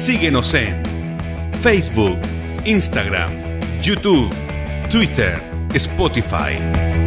Síguenos en Facebook, Instagram, YouTube, Twitter, Spotify.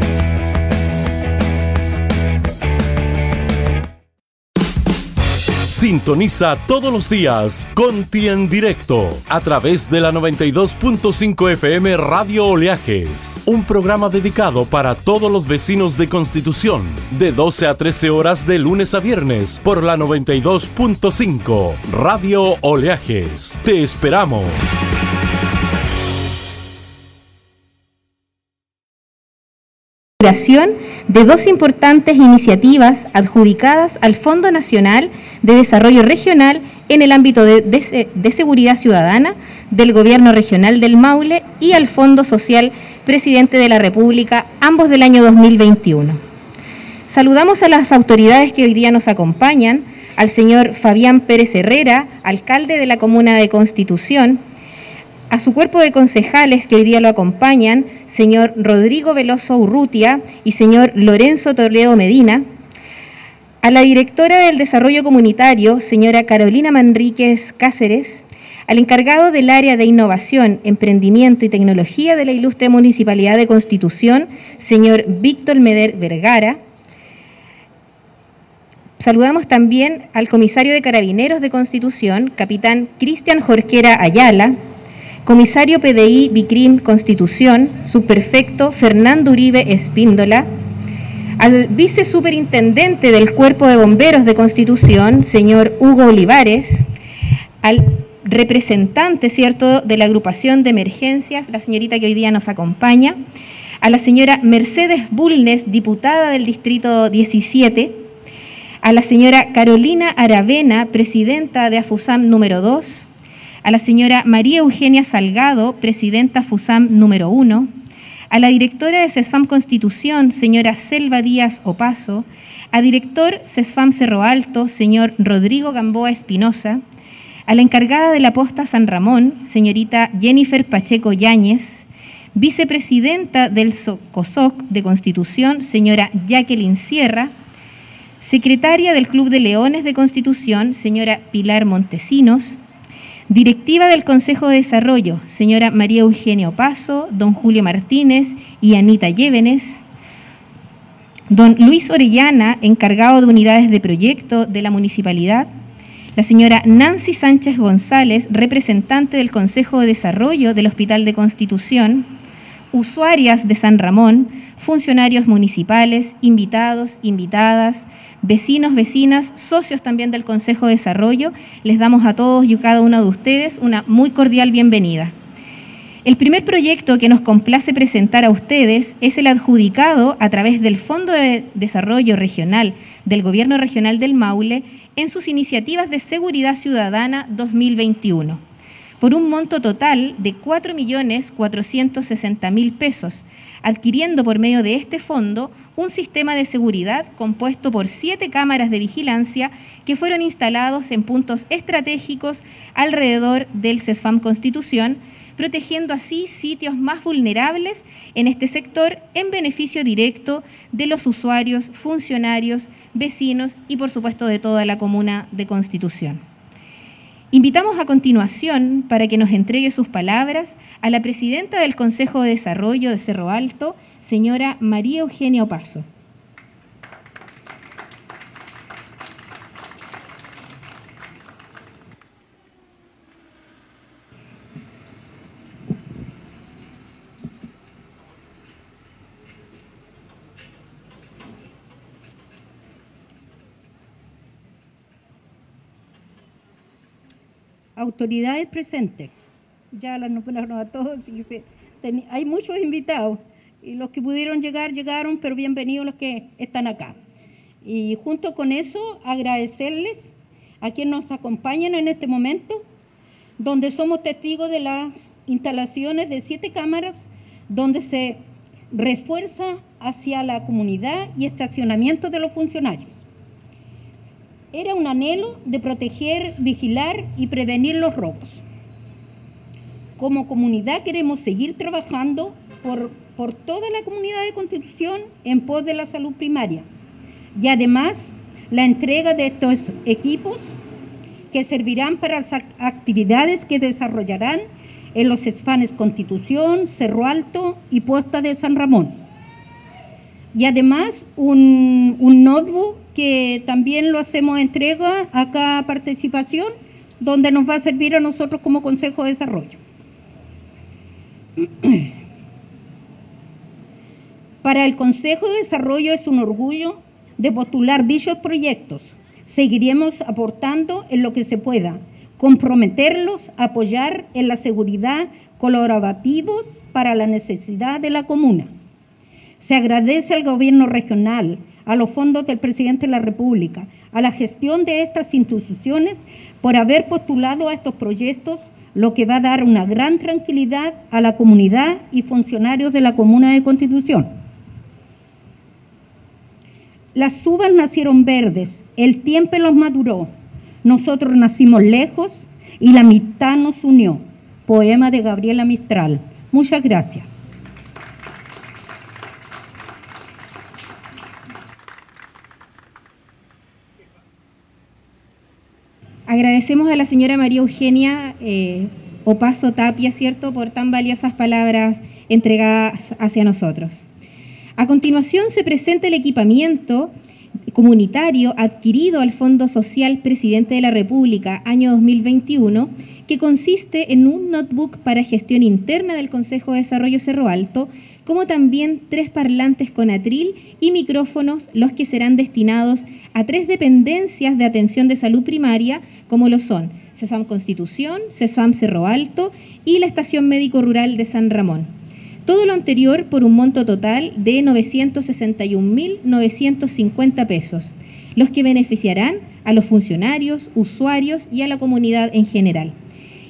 Sintoniza todos los días Conti en directo a través de la 92.5 FM Radio Oleajes, un programa dedicado para todos los vecinos de Constitución, de 12 a 13 horas de lunes a viernes por la 92.5 Radio Oleajes. Te esperamos. De dos importantes iniciativas adjudicadas al Fondo Nacional de Desarrollo Regional en el ámbito de, seguridad ciudadana del Gobierno Regional del Maule y al Fondo Social Presidente de la República, ambos del año 2021. Saludamos a las autoridades que hoy día nos acompañan, al señor Fabián Pérez Herrera, alcalde de la Comuna de Constitución, a su cuerpo de concejales que hoy día lo acompañan, señor Rodrigo Veloso Urrutia y señor Lorenzo Toledo Medina, a la directora del Desarrollo Comunitario, señora Carolina Manríquez Cáceres, al encargado del área de innovación, emprendimiento y tecnología de la ilustre Municipalidad de Constitución, señor Víctor Meder Vergara. Saludamos también al comisario de Carabineros de Constitución, capitán Cristian Jorquera Ayala, comisario PDI Bicrim Constitución, subperfecto Fernando Uribe Espíndola, al vicesuperintendente del Cuerpo de Bomberos de Constitución, señor Hugo Olivares, al representante, ¿cierto?, de la agrupación de emergencias, la señorita que hoy día nos acompaña, a la señora Mercedes Bulnes, diputada del Distrito 17, a la señora Carolina Aravena, presidenta de AFUSAM número 2, a la señora María Eugenia Salgado, presidenta FUSAM número 1, a la directora de CESFAM Constitución, señora Selva Díaz Opaso, a director CESFAM Cerro Alto, señor Rodrigo Gamboa Espinosa, a la encargada de la posta San Ramón, señorita Jennifer Pacheco Yáñez, vicepresidenta del COSOC de Constitución, señora Jacqueline Sierra, secretaria del Club de Leones de Constitución, señora Pilar Montesinos, Directiva del Consejo de Desarrollo, señora María Eugenia Opaso, don Julio Martínez y Anita Llévenes. Don Luis Orellana, encargado de unidades de proyecto de la municipalidad. La señora Nancy Sánchez González, representante del Consejo de Desarrollo del Hospital de Constitución. Usuarias de San Ramón, funcionarios municipales, invitados, invitadas, vecinos, vecinas, socios también del Consejo de Desarrollo, les damos a todos y a cada uno de ustedes una muy cordial bienvenida. El primer proyecto que nos complace presentar a ustedes es el adjudicado a través del Fondo de Desarrollo Regional del Gobierno Regional del Maule en sus iniciativas de Seguridad Ciudadana 2021, por un monto total de 4.460.000 pesos, adquiriendo por medio de este fondo un sistema de seguridad compuesto por siete cámaras de vigilancia que fueron instalados en puntos estratégicos alrededor del CESFAM Constitución, protegiendo así sitios más vulnerables en este sector en beneficio directo de los usuarios, funcionarios, vecinos y por supuesto de toda la comuna de Constitución. Invitamos a continuación para que nos entregue sus palabras a la presidenta del Consejo de Desarrollo de Cerro Alto, señora María Eugenia Opaso. Autoridades presentes. Ya las nombraron a todos hay muchos invitados y los que pudieron llegar, llegaron, pero bienvenidos los que están acá. Y junto con eso, agradecerles a quienes nos acompañan en este momento, donde somos testigos de las instalaciones de siete cámaras, donde se refuerza hacia la comunidad y estacionamiento de los funcionarios. Era un anhelo de proteger, vigilar y prevenir los robos. Como comunidad queremos seguir trabajando por, por toda la comunidad de Constitución en pos de la salud primaria. Y además, la entrega de estos equipos que servirán para las actividades que desarrollarán en los esfanes Constitución, Cerro Alto y Puesta de San Ramón. Y además un, un notebook que también lo hacemos entrega a cada participación, donde nos va a servir a nosotros como Consejo de Desarrollo. Para el Consejo de Desarrollo es un orgullo de postular dichos proyectos. Seguiremos aportando en lo que se pueda, comprometerlos apoyar en la seguridad colaborativos para la necesidad de la comuna. Se agradece al gobierno regional, a los fondos del presidente de la República, a la gestión de estas instituciones por haber postulado a estos proyectos, lo que va a dar una gran tranquilidad a la comunidad y funcionarios de la Comuna de Constitución. Las uvas nacieron verdes, el tiempo los maduró, nosotros nacimos lejos y la mitad nos unió. Poema de Gabriela Mistral. Muchas gracias. Agradecemos a la señora María Eugenia eh, Opaso Tapia, ¿cierto?, por tan valiosas palabras entregadas hacia nosotros. A continuación se presenta el equipamiento comunitario adquirido al Fondo Social Presidente de la República año 2021, que consiste en un notebook para gestión interna del Consejo de Desarrollo Cerro Alto, como también tres parlantes con atril y micrófonos, los que serán destinados a tres dependencias de atención de salud primaria, como lo son CESAM Constitución, CESAM Cerro Alto y la Estación Médico Rural de San Ramón. Todo lo anterior por un monto total de 961.950 pesos, los que beneficiarán a los funcionarios, usuarios y a la comunidad en general.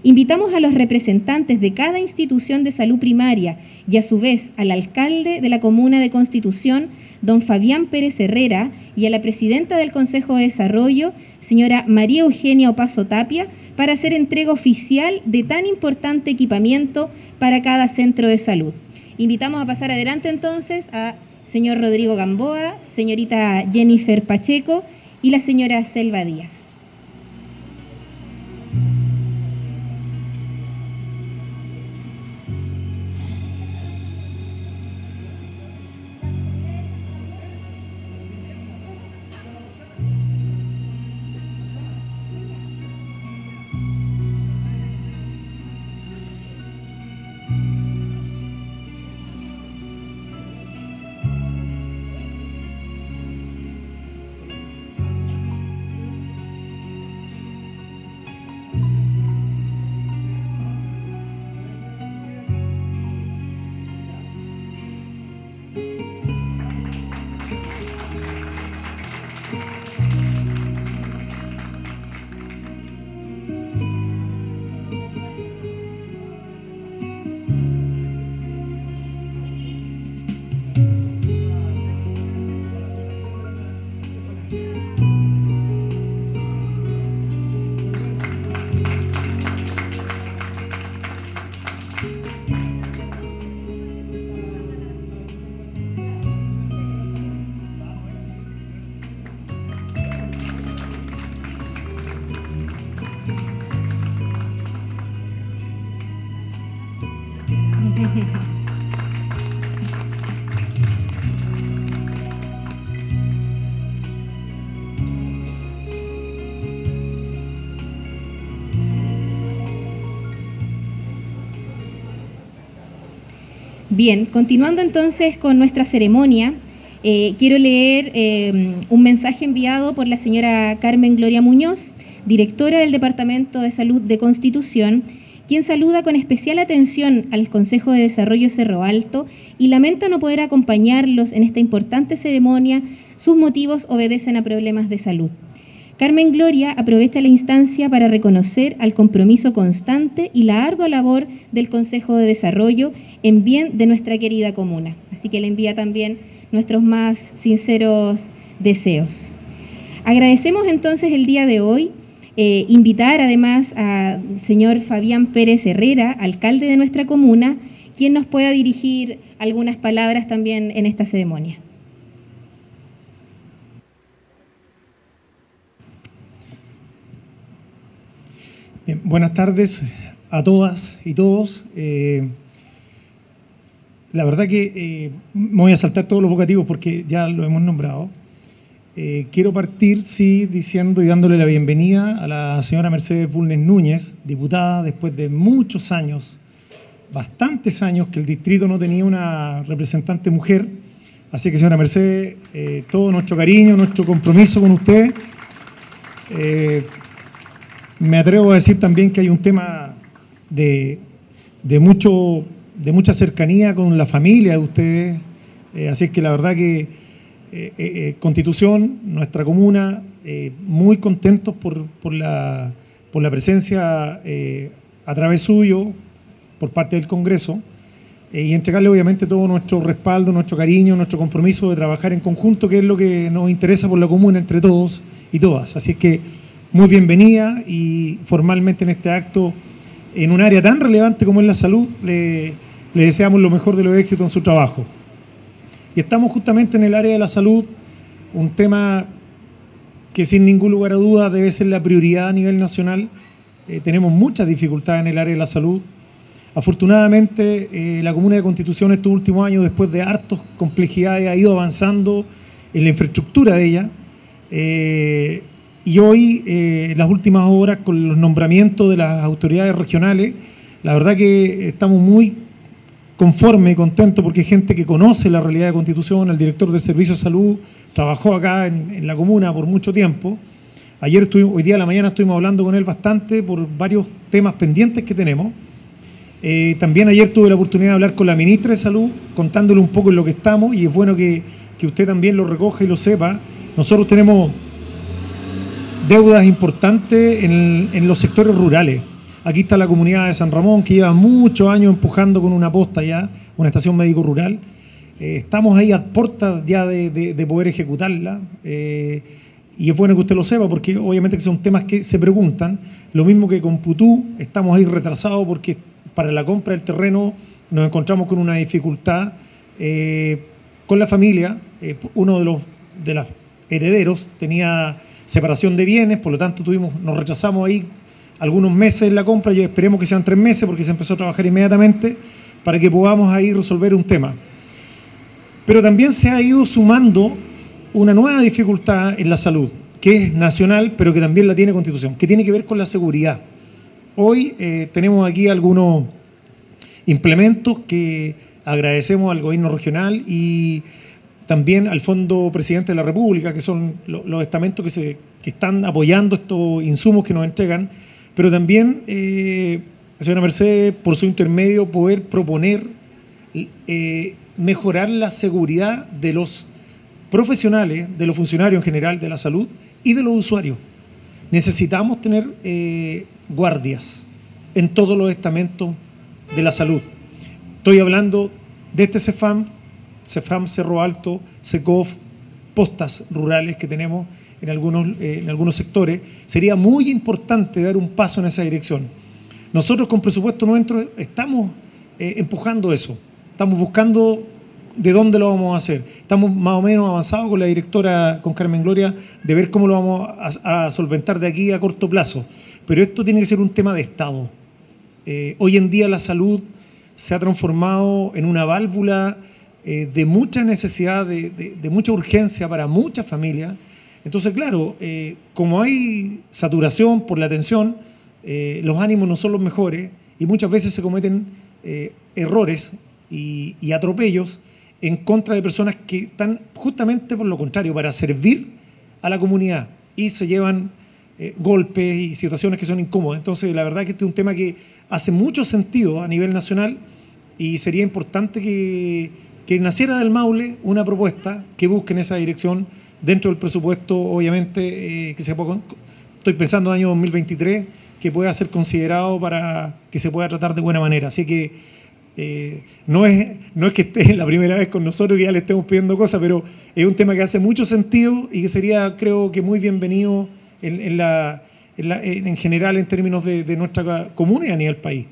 Invitamos a los representantes de cada institución de salud primaria y a su vez al alcalde de la Comuna de Constitución, don Fabián Pérez Herrera, y a la presidenta del Consejo de Desarrollo, señora María Eugenia Opaso Tapia, para hacer entrega oficial de tan importante equipamiento para cada centro de salud. Invitamos a pasar adelante entonces a señor Rodrigo Gamboa, señorita Jennifer Pacheco y la señora Selva Díaz. Bien, continuando entonces con nuestra ceremonia, eh, quiero leer eh, un mensaje enviado por la señora Carmen Gloria Muñoz, directora del Departamento de Salud de Constitución, quien saluda con especial atención al Consejo de Desarrollo Cerro Alto y lamenta no poder acompañarlos en esta importante ceremonia. Sus motivos obedecen a problemas de salud. Carmen Gloria aprovecha la instancia para reconocer al compromiso constante y la ardua labor del Consejo de Desarrollo en bien de nuestra querida comuna. Así que le envía también nuestros más sinceros deseos. Agradecemos entonces el día de hoy eh, invitar además al señor Fabián Pérez Herrera, alcalde de nuestra comuna, quien nos pueda dirigir algunas palabras también en esta ceremonia. Buenas tardes a todas y todos. Eh, la verdad que eh, me voy a saltar todos los vocativos porque ya lo hemos nombrado. Eh, quiero partir, sí, diciendo y dándole la bienvenida a la señora Mercedes Bulnes Núñez, diputada después de muchos años, bastantes años que el distrito no tenía una representante mujer. Así que, señora Mercedes, todo nuestro cariño, nuestro compromiso con usted me atrevo a decir también que hay un tema de, mucho, de mucha cercanía con la familia de ustedes. Eh, así es que la verdad que eh, eh, Constitución, nuestra comuna, muy contentos por, por, la, por la presencia a través suyo por parte del Congreso y entregarle obviamente todo nuestro respaldo, nuestro cariño, nuestro compromiso de trabajar en conjunto, que es lo que nos interesa por la comuna entre todos y todas. Así es que muy bienvenida y formalmente en este acto, en un área tan relevante como es la salud, le, deseamos lo mejor de los éxitos en su trabajo. Y estamos justamente en el área de la salud, un tema que sin ningún lugar a duda debe ser la prioridad a nivel nacional. Eh, tenemos muchas dificultades en el área de la salud. Afortunadamente, eh, la Comuna de Constitución estos últimos años, después de hartas complejidades, ha ido avanzando en la infraestructura de ella. Eh, y hoy, eh, las últimas horas, con los nombramientos de las autoridades regionales, la verdad que estamos muy conformes y contentos porque hay gente que conoce la realidad de Constitución, el director del Servicio de Salud trabajó acá en, la comuna por mucho tiempo. Ayer estuvimos, hoy día a la mañana estuvimos hablando con él bastante por varios temas pendientes que tenemos. Eh, también ayer tuve la oportunidad de hablar con la ministra de Salud, contándole un poco en lo que estamos, y es bueno que, que usted también lo recoja y lo sepa. Nosotros tenemos deudas importantes en, los sectores rurales. Aquí está la comunidad de San Ramón, que lleva muchos años empujando con una posta ya, una estación médico rural. Eh, estamos ahí a puertas ya de, poder ejecutarla. Eh, y es bueno que usted lo sepa, porque obviamente que son temas que se preguntan. Lo mismo que con Putú, estamos ahí retrasados porque para la compra del terreno nos encontramos con una dificultad. Eh, con la familia, uno de los de los herederos tenía separación de bienes, por lo tanto tuvimos, nos rechazamos ahí algunos meses en la compra, y esperemos que sean tres meses porque se empezó a trabajar inmediatamente para que podamos ahí resolver un tema. Pero también se ha ido sumando una nueva dificultad en la salud, que es nacional, pero que también la tiene Constitución, que tiene que ver con la seguridad. Hoy eh, tenemos aquí algunos implementos que agradecemos al gobierno regional y también al Fondo Presidente de la República, que son los estamentos que, se, están apoyando estos insumos que nos entregan, pero también, eh, señora Mercedes, por su intermedio, poder proponer eh, mejorar la seguridad de los profesionales, de los funcionarios en general de la salud y de los usuarios. Necesitamos tener eh, guardias en todos los estamentos de la salud. Estoy hablando de este CEFAM CEFAM Cerro Alto, SECOF, postas rurales que tenemos en algunos, eh, en algunos sectores, sería muy importante dar un paso en esa dirección. Nosotros con presupuesto nuestro estamos eh, empujando eso, estamos buscando de dónde lo vamos a hacer. Estamos más o menos avanzados con la directora, con Carmen Gloria, de ver cómo lo vamos a, solventar de aquí a corto plazo. Pero esto tiene que ser un tema de Estado. Eh, hoy en día la salud se ha transformado en una válvula eh, de mucha necesidad, de, mucha urgencia para muchas familias. Entonces, claro, eh, como hay saturación por la atención, eh, los ánimos no son los mejores y muchas veces se cometen errores y, atropellos en contra de personas que están justamente por lo contrario, para servir a la comunidad y se llevan golpes y situaciones que son incómodas. Entonces, la verdad que este es un tema que hace mucho sentido a nivel nacional y sería importante que que naciera del Maule una propuesta que busque en esa dirección dentro del presupuesto, obviamente, eh, que se pueda, estoy pensando en el año 2023, que pueda ser considerado para que se pueda tratar de buena manera. Así que eh, no, es, no es que esté la primera vez con nosotros que ya le estemos pidiendo cosas, pero es un tema que hace mucho sentido y que sería, creo que, muy bienvenido en, la, en, general en términos de, de nuestra comuna y a nivel país.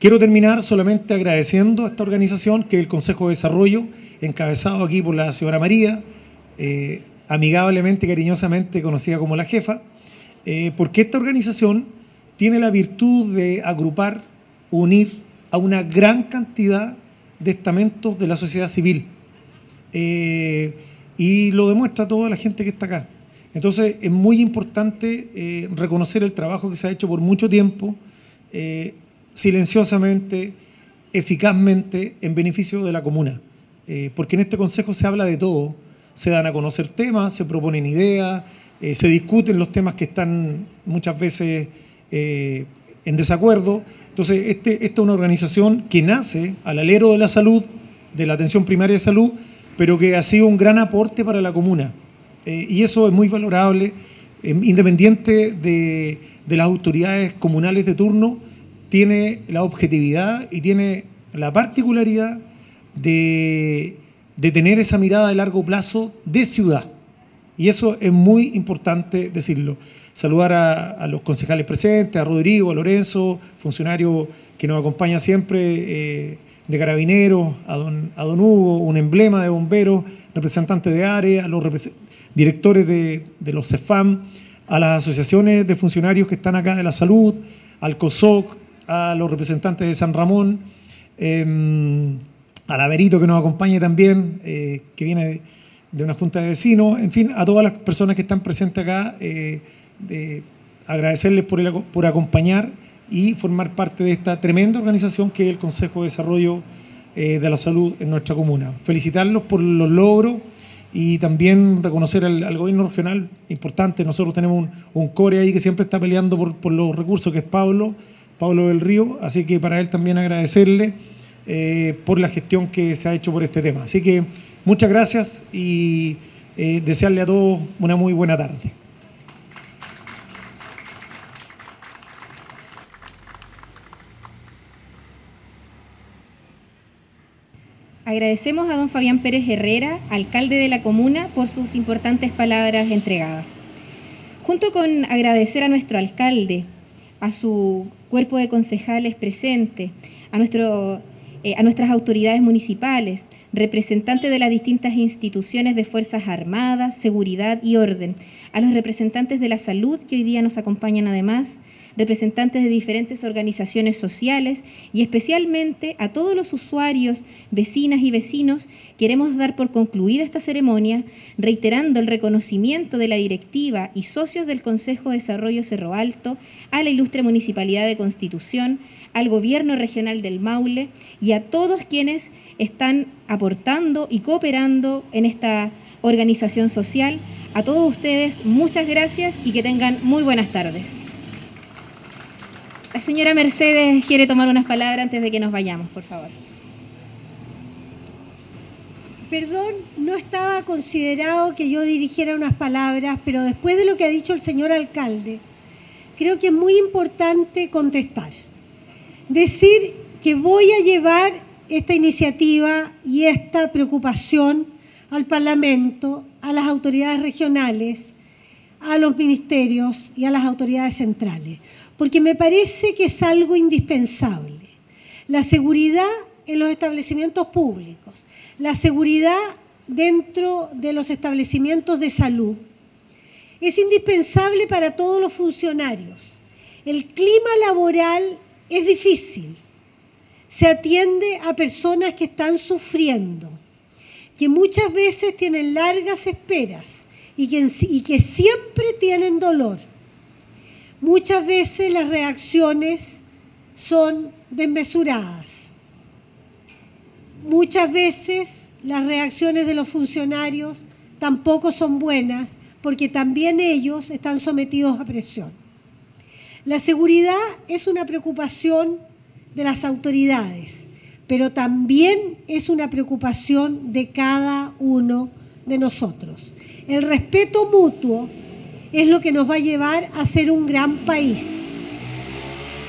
Quiero terminar solamente agradeciendo a esta organización, que es el Consejo de Desarrollo, encabezado aquí por la señora María, eh, amigablemente, cariñosamente conocida como la jefa, eh, porque esta organización tiene la virtud de agrupar, unir a una gran cantidad de estamentos de la sociedad civil. Eh, y lo demuestra toda la gente que está acá. Entonces es muy importante eh, reconocer el trabajo que se ha hecho por mucho tiempo, silenciosamente, eficazmente, en beneficio de la comuna. porque en este Consejo se habla de todo, se dan a conocer temas, se proponen ideas, se discuten los temas que están muchas veces en desacuerdo. Entonces, este, esta es una organización que nace al alero de la salud, de la atención primaria de salud, pero que ha sido un gran aporte para la comuna. Eh, y eso es muy valorable, eh, independiente de, las autoridades comunales de turno, tiene la objetividad y tiene la particularidad de, de tener esa mirada de largo plazo de ciudad. Y eso es muy importante decirlo saludar a, los concejales presentes, a Rodrigo, a Lorenzo, funcionario que nos acompaña siempre eh, de carabineros, a don, a don Hugo, un emblema de bomberos, representantes de área, a los directores de, los CEFAM, a las asociaciones de funcionarios que están acá de la salud, al COSOC, a los representantes de San Ramón, eh, al Averito que nos acompaña también, eh, que viene de, una junta de vecinos, en fin, a todas las personas que están presentes acá. Eh, de agradecerles por, por acompañar y formar parte de esta tremenda organización que es el Consejo de Desarrollo eh, de la Salud en nuestra comuna. Felicitarlos por los logros y también reconocer al, gobierno regional, importante, nosotros tenemos un, core ahí que siempre está peleando por, los recursos, que es Pablo, Pablo del Río, así que para él también agradecerle eh, por la gestión que se ha hecho por este tema. Así que muchas gracias y eh, desearle a todos una muy buena tarde. Agradecemos a don Fabián Pérez Herrera, alcalde de la comuna, por sus importantes palabras entregadas. Junto con agradecer a nuestro alcalde, a su cuerpo de concejales presente, a, nuestro, eh, a nuestras autoridades municipales, representantes de las distintas instituciones de Fuerzas Armadas, Seguridad y Orden, a los representantes de la salud que hoy día nos acompañan además, representantes de diferentes organizaciones sociales y especialmente a todos los usuarios, vecinas y vecinos, queremos dar por concluida esta ceremonia, reiterando el reconocimiento de la directiva y socios del Consejo de Desarrollo Cerro Alto a la ilustre Municipalidad de Constitución, al Gobierno Regional del Maule y a todos quienes están aportando y cooperando en esta organización social. A todos ustedes, muchas gracias y que tengan muy buenas tardes. Señora Mercedes quiere tomar unas palabras antes de que nos vayamos, por favor. Perdón, no estaba considerado que yo dirigiera unas palabras, pero después de lo que ha dicho el señor alcalde, creo que es muy importante contestar. Decir que voy a llevar esta iniciativa y esta preocupación al Parlamento, a las autoridades regionales, a los ministerios y a las autoridades centrales porque me parece que es algo indispensable. La seguridad en los establecimientos públicos, la seguridad dentro de los establecimientos de salud, es indispensable para todos los funcionarios. El clima laboral es difícil. Se atiende a personas que están sufriendo, que muchas veces tienen largas esperas y que, siempre tienen dolor muchas veces las reacciones son desmesuradas. Muchas veces las reacciones de los funcionarios tampoco son buenas porque también ellos están sometidos a presión. La seguridad es una preocupación de las autoridades, pero también es una preocupación de cada uno de nosotros. El respeto mutuo es lo que nos va a llevar a ser un gran país.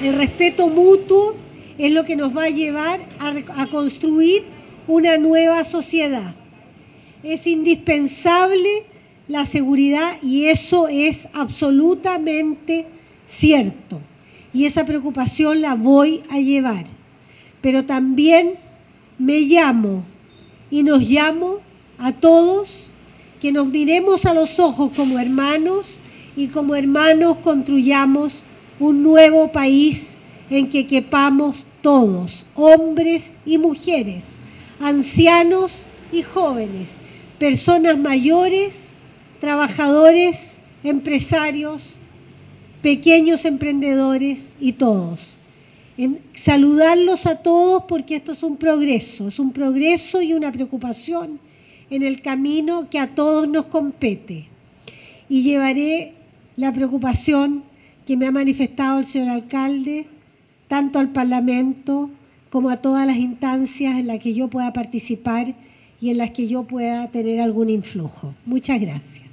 El respeto mutuo es lo que nos va a llevar a, construir una nueva sociedad. Es indispensable la seguridad y eso es absolutamente cierto. Y esa preocupación la voy a llevar. Pero también me llamo y nos llamo a todos que nos miremos a los ojos como hermanos y como hermanos construyamos un nuevo país en que quepamos todos, hombres y mujeres, ancianos y jóvenes, personas mayores, trabajadores, empresarios, pequeños emprendedores y todos. En saludarlos a todos porque esto es un progreso, es un progreso y una preocupación en el camino que a todos nos compete. Y llevaré la preocupación que me ha manifestado el señor alcalde, tanto al Parlamento como a todas las instancias en las que yo pueda participar y en las que yo pueda tener algún influjo. Muchas gracias.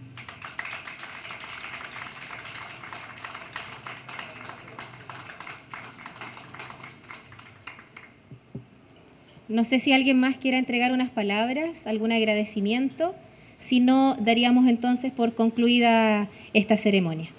No sé si alguien más quiera entregar unas palabras, algún agradecimiento. Si no, daríamos entonces por concluida esta ceremonia.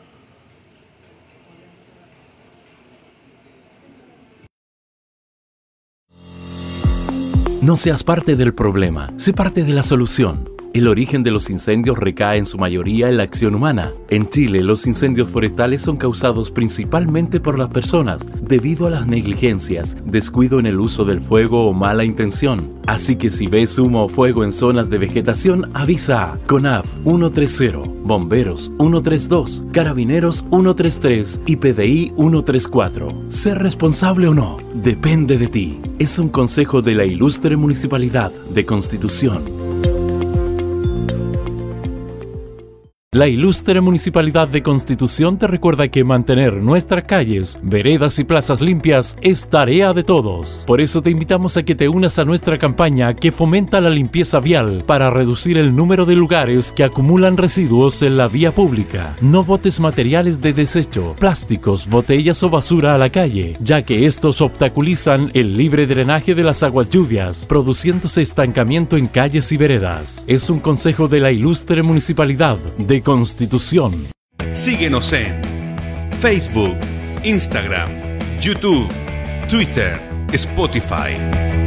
No seas parte del problema, sé parte de la solución. El origen de los incendios recae en su mayoría en la acción humana. En Chile, los incendios forestales son causados principalmente por las personas, debido a las negligencias, descuido en el uso del fuego o mala intención. Así que si ves humo o fuego en zonas de vegetación, avisa a CONAF 130, Bomberos 132, Carabineros 133 y PDI 134. Ser responsable o no, depende de ti. Es un consejo de la ilustre Municipalidad de Constitución. La ilustre Municipalidad de Constitución te recuerda que mantener nuestras calles, veredas y plazas limpias es tarea de todos. Por eso te invitamos a que te unas a nuestra campaña que fomenta la limpieza vial para reducir el número de lugares que acumulan residuos en la vía pública. No botes materiales de desecho, plásticos, botellas o basura a la calle, ya que estos obstaculizan el libre drenaje de las aguas lluvias, produciéndose estancamiento en calles y veredas. Es un consejo de la ilustre Municipalidad Constitución. Síguenos en Facebook, Instagram, YouTube, Twitter, Spotify.